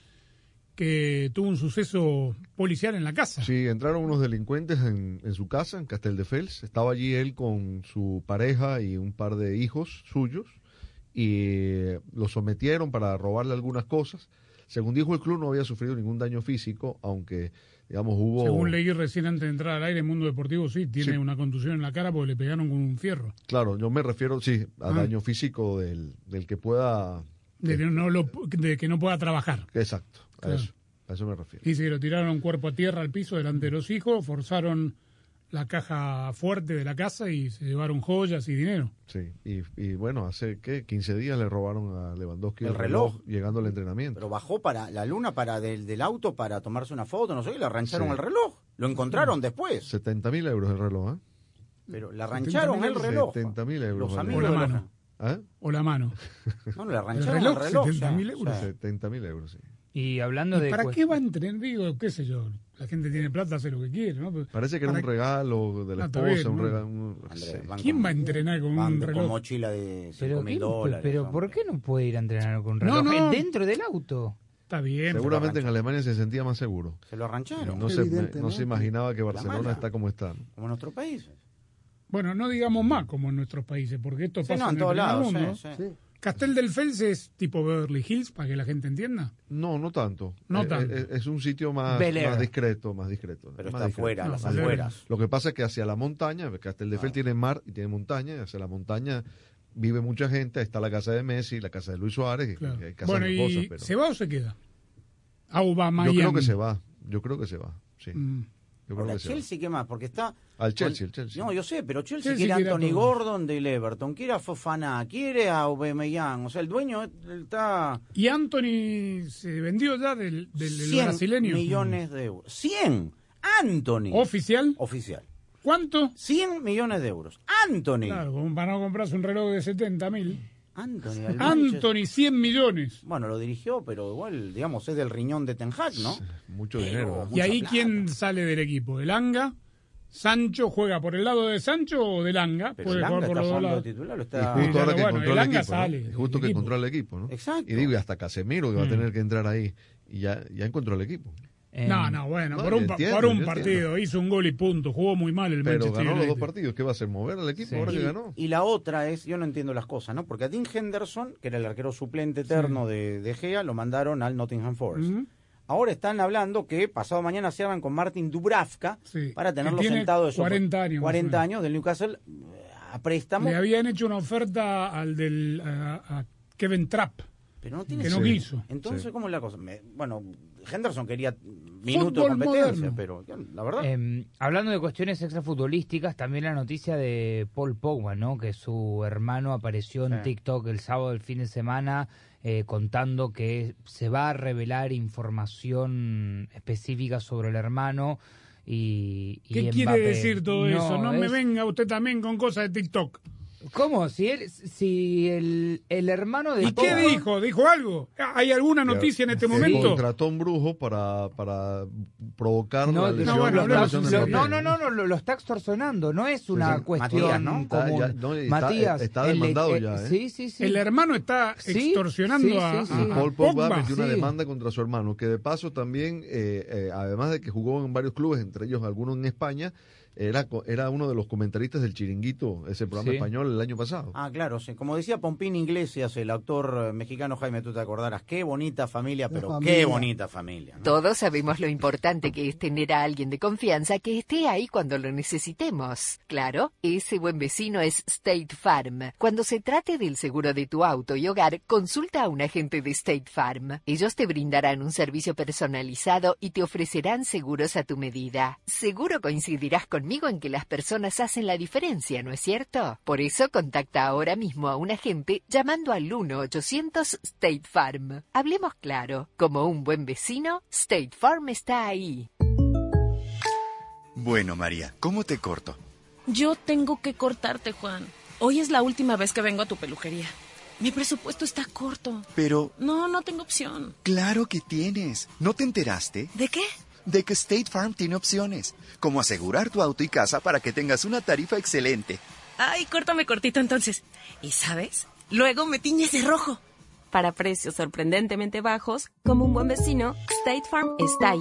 que tuvo un suceso policial en la casa. Sí, entraron unos delincuentes en, su casa, en Casteldefels. Estaba allí él con su pareja y un par de hijos suyos y lo sometieron para robarle algunas cosas. Según dijo el club, no había sufrido ningún daño físico, aunque, digamos, hubo... Según leí recién antes de entrar al aire, Mundo Deportivo sí tiene Sí. una contusión en la cara porque le pegaron con un fierro. Claro, yo me refiero, sí, a Ah. daño físico del, del que pueda... De que no, lo, de que no pueda trabajar. Exacto, a eso, a eso me refiero. Dice que lo tiraron cuerpo a tierra al piso delante de los hijos, forzaron la caja fuerte de la casa y se llevaron joyas y dinero. Sí, y, y bueno, hace, ¿qué? 15 días le robaron a Lewandowski El reloj. llegando al entrenamiento. Pero bajó para la luna para del, del auto para tomarse una foto, no sé, y le arrancharon Sí. el reloj. Lo encontraron después. 70 mil euros el reloj, ¿eh? Pero le arrancharon el reloj. 70 mil euros. Los vale. amigos O la mano. ¿Eh? O la mano. No, le arrancharon reloj, el reloj. 70.000 ya, euros. ya. 70 mil euros, sí. Y hablando ¿Y de... para qué va a entrenar? Digo, qué sé yo, la gente tiene plata, hace lo que quiere, ¿no? Pero Parece que era ¿para un regalo de la Ah, esposa, bien, un ¿no? regalo... un- Andrés, sí. van ¿Quién con- va a entrenar con un con reloj? mochila de 5 Pero, mil ¿qué- dólares. pero hombre. ¿por qué no puede ir a entrenar con No, reloj no. dentro del auto? Está bien. Seguramente en. Alemania se sentía más seguro. Se lo arrancharon. No, se, no ¿no? se imaginaba que Barcelona está como está. ¿no? Como en nuestro país. Bueno, no digamos más como en nuestros países, porque esto Sí, pasa no, en en el mundo. sí, sí. Castel del Fels es tipo Beverly Hills, para que la gente entienda. No, no tanto. No Eh, tanto. eh, es un sitio más, discreto, más discreto. Pero más está afuera, las afueras. Lo que pasa es que hacia la montaña, Casteldefels tiene mar y tiene montaña, y hacia la montaña vive mucha gente, ahí está la casa de Messi, la casa de Luis Suárez, Claro. y hay casas Bueno, ¿y pero se va o se queda? yo Aubameyang. creo que se va, yo creo que se va, sí. Mm. Yo creo que. Chelsea, ¿qué más? Porque está... Al Chelsea, el Chelsea. No, yo sé, pero Chelsea, Chelsea quiere a quiere a Anthony todos. Gordon del Everton, quiere a Fofana, quiere a Aubameyang. O sea, el dueño está... Y Anthony se vendió ya del, del, del 100 brasileño. millones de euros. ¡100! Anthony. ¿Oficial? Oficial. ¿Cuánto? 100 millones de euros. Anthony. Claro, como para no comprarse un reloj de 70 mil. Anthony. Anthony, 100 millones. Bueno, lo dirigió, pero igual, digamos, es del riñón de Ten Hag, ¿no? Mucho Pero- dinero. ¿Y ahí plata. quién sale del equipo? ¿El Anga? ¿Sancho juega por el lado de Sancho o del Anga? Pero Puede el jugar Anga por está los dos titular, Y está... justo ahora que bueno, encontró el equipo, ¿no? sale Y del justo que equipo. encontró el equipo, ¿no? Exacto. Y digo, y hasta Casemiro que va a tener que entrar ahí y ya, ya encontró el equipo. Eh, No, no, bueno, No, por un, pa- entiendo, por un yo partido. entiendo. Hizo un gol y punto. Jugó muy mal el Pero Manchester ganó los dos partidos. ¿Qué va a hacer? ¿Mover al equipo Sí. ahora Y, que ganó? y la otra es, yo no entiendo las cosas, ¿no? Porque a Dean Henderson, que era el arquero suplente eterno de, de Gea, lo mandaron al Nottingham Forest. Ahora están hablando que pasado mañana cierran con Martin Dubravka Sí, para tenerlo tiene sentado de sofá. 40 años, más o 40 menos. años del Newcastle eh, a préstamo. Le habían hecho una oferta al del a, a Kevin Trapp. Pero no tiene que no quiso. Entonces, Sí. ¿cómo es la cosa? Me- bueno, Henderson quería minutos Fútbol de competencia, moderno. pero la verdad. Eh, hablando de cuestiones extrafutbolísticas, también la noticia de Paul Pogba, ¿no? Que su hermano apareció en Sí. TikTok el sábado del fin de semana eh, contando que se va a revelar información específica sobre el hermano y, y ¿Qué quiere decir todo eso? No me venga usted también con cosas de TikTok. ¿Cómo? Si, él, si el, el hermano de ¿Y qué dijo? ¿Dijo algo? ¿Hay alguna noticia en este Que momento? Contrató un brujo para, para provocar No, la no, bueno, la lesión Lo- no, no, no, no, lo, lo está extorsionando, no es una sí. cuestión Matías, ¿no? Está- común. ya- no, está- Matías, está el- demandado el- ya, ¿eh? Sí, sí, sí. El hermano está extorsionando sí, a, sí, a- sí. a Paul Pogba Pogba. metió una sí. demanda contra su hermano, que de paso también, eh, eh, además de que jugó en varios clubes, entre ellos algunos en España, era, co- era uno de los comentaristas del Chiringuito, ese programa Sí. español el año pasado. Ah, claro, sí. Como decía Pompín Iglesias, el actor eh, mexicano Jaime, tú te acordarás, qué bonita familia, pero qué bonita familia. ¿no? Todos sabemos lo importante que es tener a alguien de confianza que esté ahí cuando lo necesitemos. Claro, ese buen vecino es State Farm. Cuando se trate del seguro de tu auto y hogar, consulta a un agente de State Farm. Ellos te brindarán un servicio personalizado y te ofrecerán seguros a tu medida. Seguro coincidirás conmigo en que las personas hacen la diferencia, ¿no es cierto? Por eso contacta ahora mismo a un agente llamando al 1-800 State Farm. Hablemos claro, como un buen vecino, State Farm está ahí. Bueno, María, ¿cómo te corto? Yo tengo que cortarte, Juan. Hoy es la última vez que vengo a tu peluquería. Mi presupuesto está corto. Pero, No, no tengo opción. claro que tienes. ¿No te enteraste? ¿De qué? De que State Farm tiene opciones, como asegurar tu auto y casa para que tengas una tarifa excelente. Ay, córtame cortito entonces. ¿Y sabes? Luego me tiñes de rojo. Para precios sorprendentemente bajos, como un buen vecino, State Farm está ahí.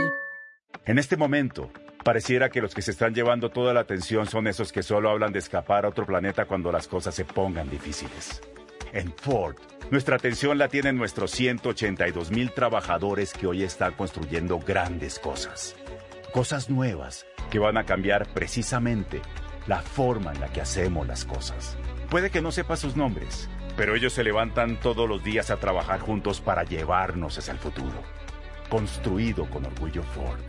En este momento, pareciera que los que se están llevando toda la atención son esos que solo hablan de escapar a otro planeta cuando las cosas se pongan difíciles. En Ford, nuestra atención la tienen nuestros 182 mil trabajadores que hoy están construyendo grandes cosas. Cosas nuevas que van a cambiar precisamente la forma en la que hacemos las cosas. Puede que no sepa sus nombres, pero ellos se levantan todos los días a trabajar juntos para llevarnos hacia el futuro. Construido con orgullo Ford.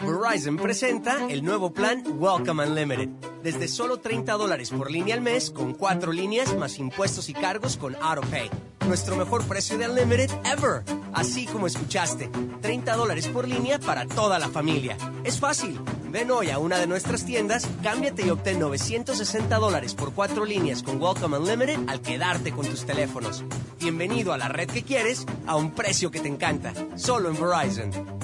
Verizon presenta el nuevo plan Welcome Unlimited. Desde solo 30 dólares por línea al mes, con cuatro líneas más impuestos y cargos con AutoPay. Nuestro mejor precio de Unlimited ever. Así como escuchaste, 30 dólares por línea para toda la familia. Es fácil. Ven hoy a una de nuestras tiendas, cámbiate y obtén 960 dólares por cuatro líneas con Welcome Unlimited al quedarte con tus teléfonos. Bienvenido a la red que quieres a un precio que te encanta. Solo en Verizon.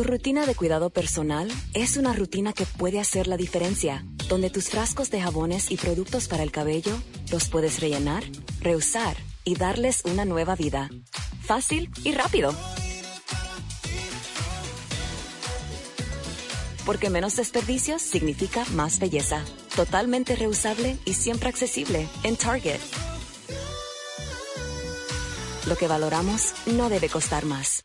Tu rutina de cuidado personal es una rutina que puede hacer la diferencia, donde tus frascos de jabones y productos para el cabello los puedes rellenar, reusar y darles una nueva vida. Fácil y rápido. Porque menos desperdicios significa más belleza. Totalmente reusable y siempre accesible en Target. Lo que valoramos no debe costar más.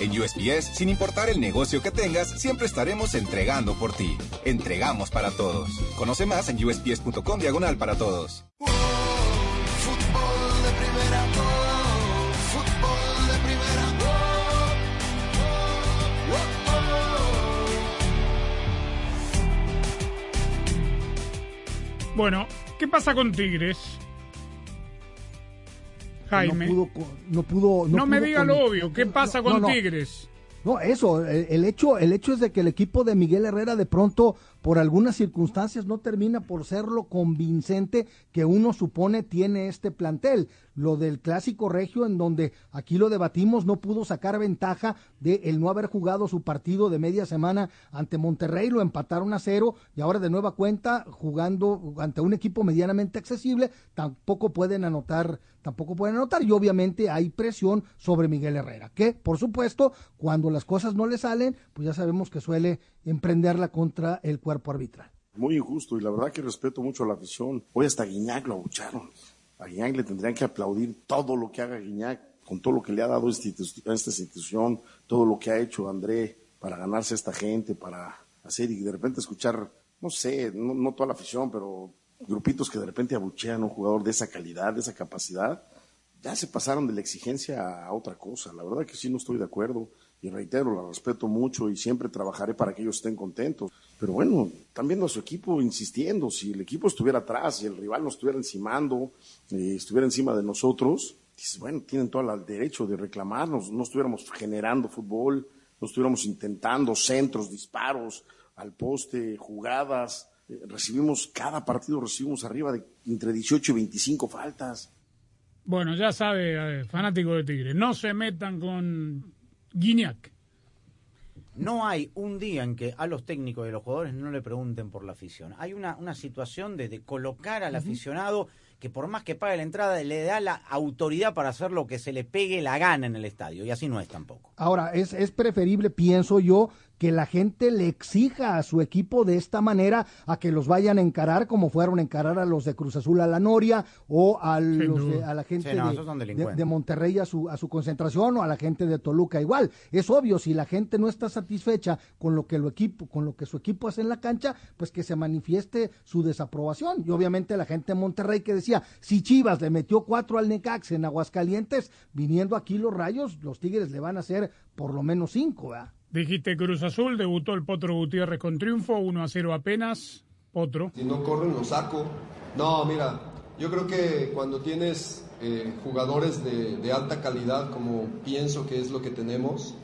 En USPS, sin importar el negocio que tengas, siempre estaremos entregando por ti. Entregamos para todos. Conoce más en usps.com diagonal para todos. Fútbol de primera, fútbol de primera, Bueno, ¿qué pasa con Tigres? Jaime. No pudo, no pudo. No, me pudo diga con- lo obvio. ¿Qué pasa con. Tigres? No, eso, el, el hecho, el hecho es de que el equipo de Miguel Herrera de pronto, por algunas circunstancias, no termina por ser lo convincente que uno supone tiene este plantel. Lo del clásico regio, en donde aquí lo debatimos, no pudo sacar ventaja de el no haber jugado su partido de media semana ante Monterrey, lo empataron a cero y ahora de nueva cuenta jugando ante un equipo medianamente accesible, tampoco pueden anotar, tampoco pueden anotar y obviamente hay presión sobre Miguel Herrera, que por supuesto cuando las cosas no le salen, pues ya sabemos que suele emprenderla contra el cuerpo arbitral. Muy injusto y la verdad que respeto mucho a la afición. Hoy hasta Guiñac lo abucharon. A Guiñac le tendrían que aplaudir todo lo que haga Guiñac, con todo lo que le ha dado institu- a esta institución, todo lo que ha hecho André para ganarse a esta gente, para hacer y de repente escuchar, no sé, no, no toda la afición, pero grupitos que de repente abuchean a un jugador de esa calidad, de esa capacidad, ya se pasaron de la exigencia a otra cosa. La verdad que sí no estoy de acuerdo y reitero, la respeto mucho y siempre trabajaré para que ellos estén contentos. Pero bueno, están viendo a su equipo insistiendo. Si el equipo estuviera atrás y el rival nos estuviera encimando, eh, estuviera encima de nosotros, dices, bueno, tienen todo el derecho de reclamarnos. No estuviéramos generando fútbol, no estuviéramos intentando centros, disparos al poste, jugadas. Eh, recibimos, cada partido recibimos arriba de entre 18 y 25 faltas. Bueno, ya sabe, eh, fanático de Tigres, no se metan con Guiñac. No hay un día en que a los técnicos y a los jugadores no le pregunten por la afición. Hay una, una situación de, de colocar al aficionado que por más que pague la entrada le da la autoridad para hacer lo que se le pegue la gana en el estadio. Y así no es tampoco. Ahora, es, es preferible, pienso yo, que la gente le exija a su equipo de esta manera a que los vayan a encarar como fueron a encarar a los de Cruz Azul a la Noria o a, los de- a la gente Sí, no, de- de Monterrey a su, a su concentración o a la gente de Toluca igual. Es obvio, si la gente no está satisfecha con lo que lo equipo, con lo que su equipo hace en la cancha, pues que se manifieste su desaprobación. Y obviamente la gente de Monterrey que decía, si Chivas le metió cuatro al Necax en Aguascalientes, viniendo aquí los rayos, los Tigres le van a hacer por lo menos cinco, ¿verdad? Dijiste Cruz Azul, debutó el Potro Gutiérrez con triunfo, 1 a 0 apenas. Potro. Si no corren, lo saco. No, mira, yo creo que cuando tienes eh, jugadores de, alta calidad, como pienso que es lo que tenemos,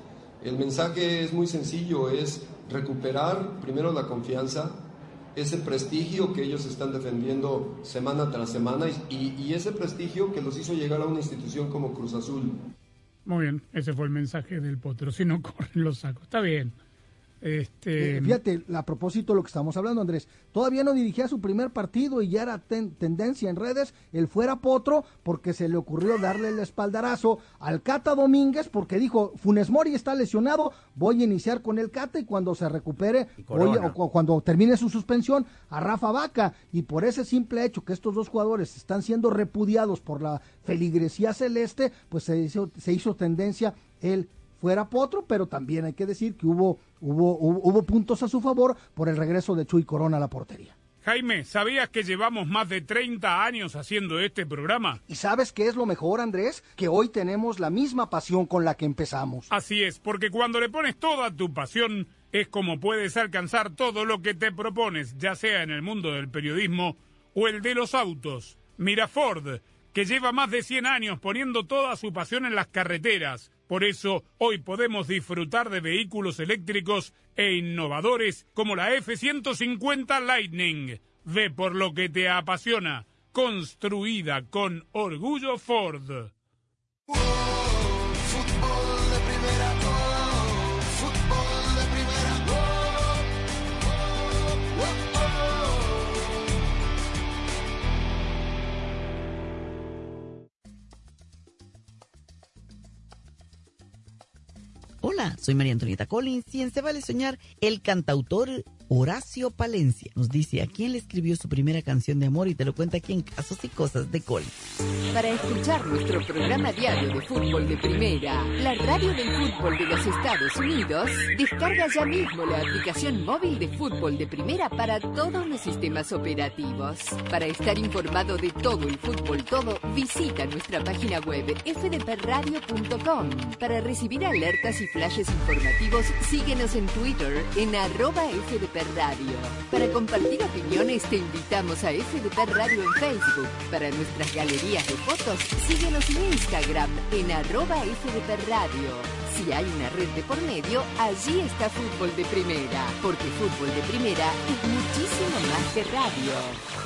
el mensaje es muy sencillo, es recuperar primero la confianza, ese prestigio que ellos están defendiendo semana tras semana y ese prestigio que los hizo llegar a una institución como Cruz Azul. Muy bien, ese fue el mensaje del Potro. Si no corren, los saco. Está bien. Este, Eh, fíjate, a propósito de lo que estamos hablando, Andrés, todavía no dirigía su primer partido y ya era ten- tendencia en redes el fuera potro porque se le ocurrió darle el espaldarazo al Cata Domínguez porque dijo, Funes Mori está lesionado, voy a iniciar con el Cata y cuando se recupere, voy o cu- cuando termine su suspensión, a Rafa Vaca. Y por ese simple hecho que estos dos jugadores están siendo repudiados por la feligresía celeste, pues se hizo, se hizo tendencia el fuera potro, pero también hay que decir que hubo, hubo, hubo, hubo puntos a su favor por el regreso de Chuy Corona a la portería. Jaime, ¿sabías que llevamos más de 30 años haciendo este programa? ¿Y sabes qué es lo mejor, Andrés? Que hoy tenemos la misma pasión con la que empezamos. Así es, porque cuando le pones toda tu pasión, es como puedes alcanzar todo lo que te propones, ya sea en el mundo del periodismo o el de los autos. Mira Ford, que lleva más de 100 años poniendo toda su pasión en las carreteras. Por eso, hoy podemos disfrutar de vehículos eléctricos e innovadores como la F-150 Lightning. Ve por lo que te apasiona. Construida con orgullo Ford. Hola, soy María Antonieta Collins y en Se Vale Soñar, el cantautor Horacio Palencia nos dice a quién le escribió su primera canción de amor y te lo cuenta aquí en Casos y Cosas de Collins. Para escuchar nuestro programa diario de fútbol de primera, la radio del fútbol de los Estados Unidos, descarga ya mismo la aplicación móvil de fútbol de primera para todos los sistemas operativos. Para estar informado de todo el fútbol todo, visita nuestra página web fdpradio.com. Para recibir alertas y flashes informativos, síguenos en Twitter en arroba FDP Radio. Para compartir opiniones te invitamos a FDP Radio en Facebook. Para nuestras galerías de fotos, síguenos en Instagram en arroba FDP Radio. Si hay una red de por medio, allí está Fútbol de Primera, porque Fútbol de Primera es muchísimo más que radio.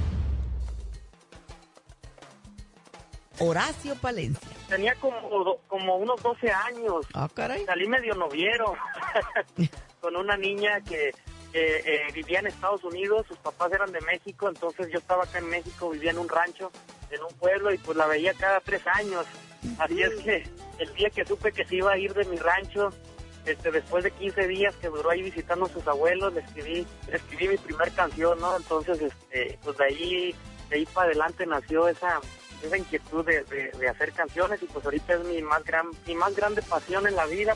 Horacio Palencia. Tenía como, como unos 12 años. Ah, caray. Salí medio noviero con una niña que, eh, vivía en Estados Unidos, sus papás eran de México, entonces yo estaba acá en México, vivía en un rancho, en un pueblo, y pues la veía cada tres años. Así es que el día que supe que se iba a ir de mi rancho, este, después de 15 días que duró ahí visitando a sus abuelos, le escribí, le escribí mi primer canción, ¿no? Entonces, este, pues de ahí, de ahí para adelante nació esa, esa inquietud de, de- hacer canciones y pues ahorita es mi más gran, mi más grande pasión en la vida.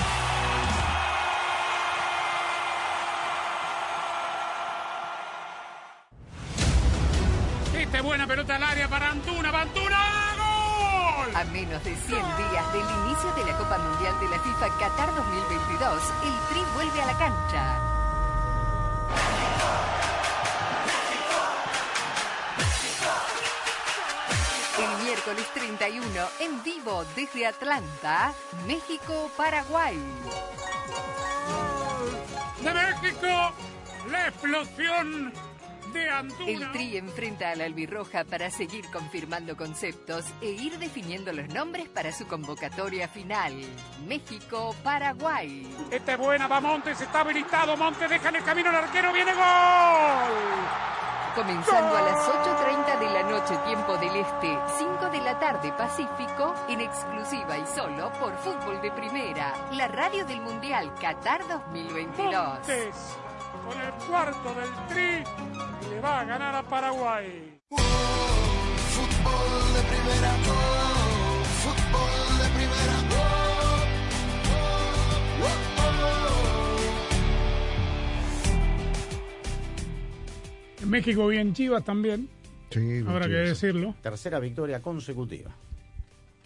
Cancha. El miércoles 31, en vivo desde Atlanta, México-Paraguay. De México, la explosión de Antuna. El Tri enfrenta a la albirroja para seguir confirmando conceptos e ir definiendo los nombres para su convocatoria final. México-Paraguay. Esta es buena, va Montes, está habilitado. Montes deja en el camino al arquero, viene gol. Comenzando a las 8.30 de la noche, tiempo del Este, 5 de la tarde, Pacífico, en exclusiva y solo por Fútbol de Primera, la radio del Mundial Qatar 2022. Montes, con el cuarto del Tri, le va a ganar a Paraguay. Fútbol de primera, oh, fútbol de primera, oh, En México bien Chivas también. Sí, Habrá que decirlo. Tercera victoria consecutiva.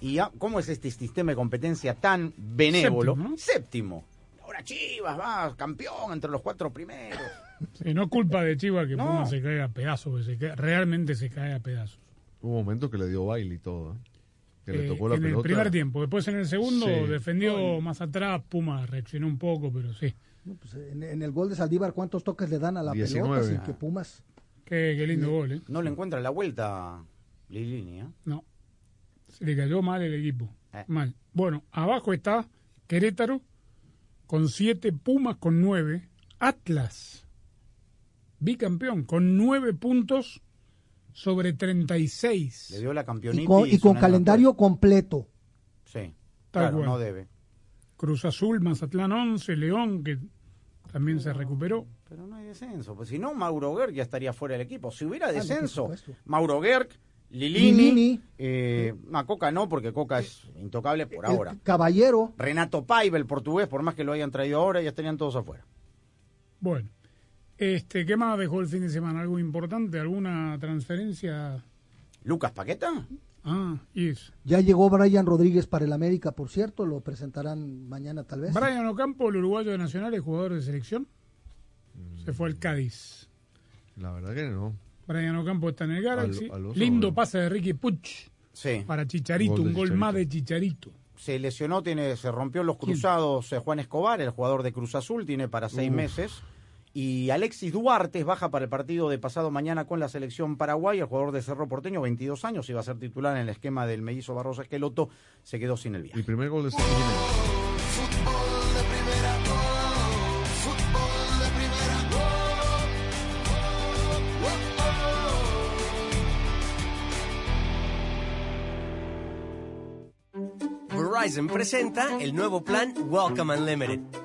¿Y ah, cómo es este sistema de competencia tan benévolo? Séptimo, Séptimo. Ahora Chivas va campeón entre los cuatro primeros. Sí, no es culpa de Chivas que No. Puma se cae a pedazos, que se cae- realmente se cae a pedazos. Hubo momentos que le dio baile y todo. ¿eh? Que le Eh, tocó la en pelota. el primer tiempo, después en el segundo Sí. defendió Ay. más atrás, Puma reaccionó un poco, pero sí. No, pues, en, en el gol de Saldívar, ¿cuántos toques le dan a la 19. pelota? Sin que Pumas. Qué, qué lindo gol, ¿eh? No le encuentra la vuelta Lilini, ¿eh? No. Se le cayó mal el equipo. Eh. Mal. Bueno, abajo está Querétaro con siete, Pumas con nueve, Atlas, bicampeón, con nueve puntos sobre 36. Le dio la Y campeonitis. con, y con calendario completo. Sí. Claro, no debe. Cruz Azul, Mazatlán 11, León, que también se recuperó. Pero no hay descenso. Pues si no, Mauro Gerg ya estaría fuera del equipo. Si hubiera Ah, descenso. Mauro Gerg, Lilini, Lilini. eh, no, Coca no, porque Coca es intocable por El ahora. Caballero. Renato Paiva, el portugués, por más que lo hayan traído ahora, ya estarían todos afuera. Bueno, este, ¿qué más dejó el fin de semana? ¿Algo importante? ¿Alguna transferencia? ¿Lucas Paqueta? Ah, y eso. Ya llegó Brian Rodríguez para el América, por cierto, lo presentarán mañana tal vez. Brian Ocampo, el uruguayo de Nacional, es jugador de selección. Se fue al Cádiz. La verdad que no. Brian Ocampo está en el Galaxy. Al- al oso, Lindo pase de Ricky Puch Sí. para Chicharito, Gol un gol Chicharito. más de Chicharito. Se lesionó, tiene, se rompió los cruzados eh, Juan Escobar, el jugador de Cruz Azul, tiene para seis Uf. meses. Y Alexis Duarte baja para el partido de pasado mañana con la selección Paraguay. El jugador de Cerro Porteño, 22 años, iba a ser titular en el esquema del mellizo Barroso Esqueloto, se quedó sin el viaje. Y primer gol de Presenta el nuevo plan Welcome Unlimited.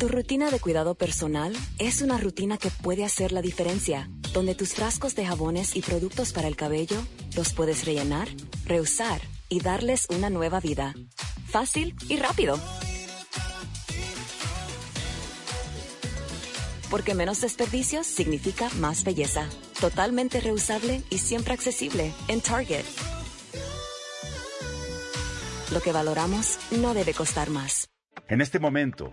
Tu rutina de cuidado personal es una rutina que puede hacer la diferencia, donde tus frascos de jabones y productos para el cabello los puedes rellenar, reusar y darles una nueva vida. Fácil y rápido. Porque menos desperdicios significa más belleza. Totalmente reusable y siempre accesible en Target. Lo que valoramos no debe costar más. En este momento,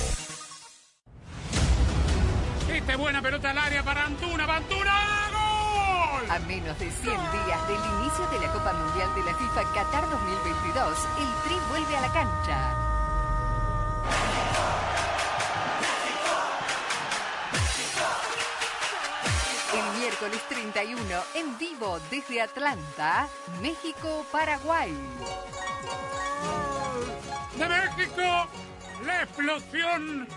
Esta es buena pelota al área para Antuna. ¡Antuna! ¡Gol! A menos de 100 días del inicio de la Copa Mundial de la FIFA Qatar 2022, el Tri vuelve a la cancha. El miércoles 31, en vivo desde Atlanta, México-Paraguay. ¡De México! ¡La explosión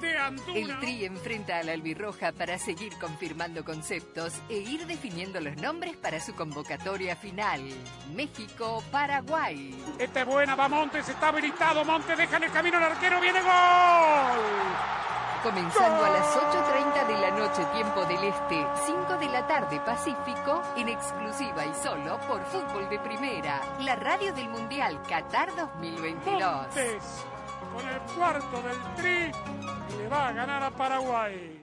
de Antuna! El Tri enfrenta a la albirroja para seguir confirmando conceptos e ir definiendo los nombres para su convocatoria final. México-Paraguay. Esta es buena, va Montes, está habilitado. Montes deja en el camino al arquero, viene gol. Comenzando a las 8.30 de la noche, tiempo del Este, 5 de la tarde Pacífico, en exclusiva y solo por Fútbol de Primera, la radio del Mundial Qatar 2022. Con el cuarto del Tri, le va a ganar a Paraguay.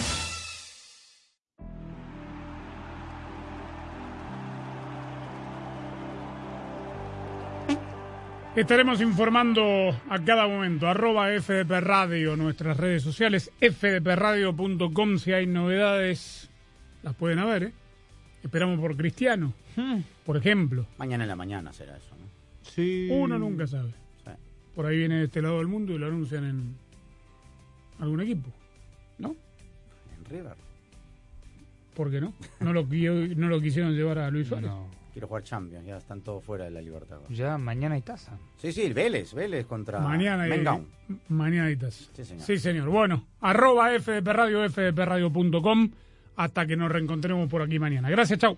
Estaremos informando a cada momento. Arroba FDP Radio, nuestras redes sociales, fdpradio.com. Si hay novedades, las pueden haber. ¿eh? Esperamos por Cristiano, por ejemplo. Mañana en la mañana será eso, ¿no? Sí. Uno nunca sabe. Por ahí viene de este lado del mundo y lo anuncian en algún equipo. ¿No? En River. ¿Por qué no? No lo, no lo quisieron llevar a Luis Suárez. Quiero jugar Champions, ya están todos fuera de la libertad. Ya mañana hay taza. Sí, sí, el Vélez, Vélez contra Mañana hay, Mengaun. mañana hay taza. Sí, señor. Sí, señor. Bueno, arroba FDP Radio, fdpradio.com, hasta que nos reencontremos por aquí mañana. Gracias, chao.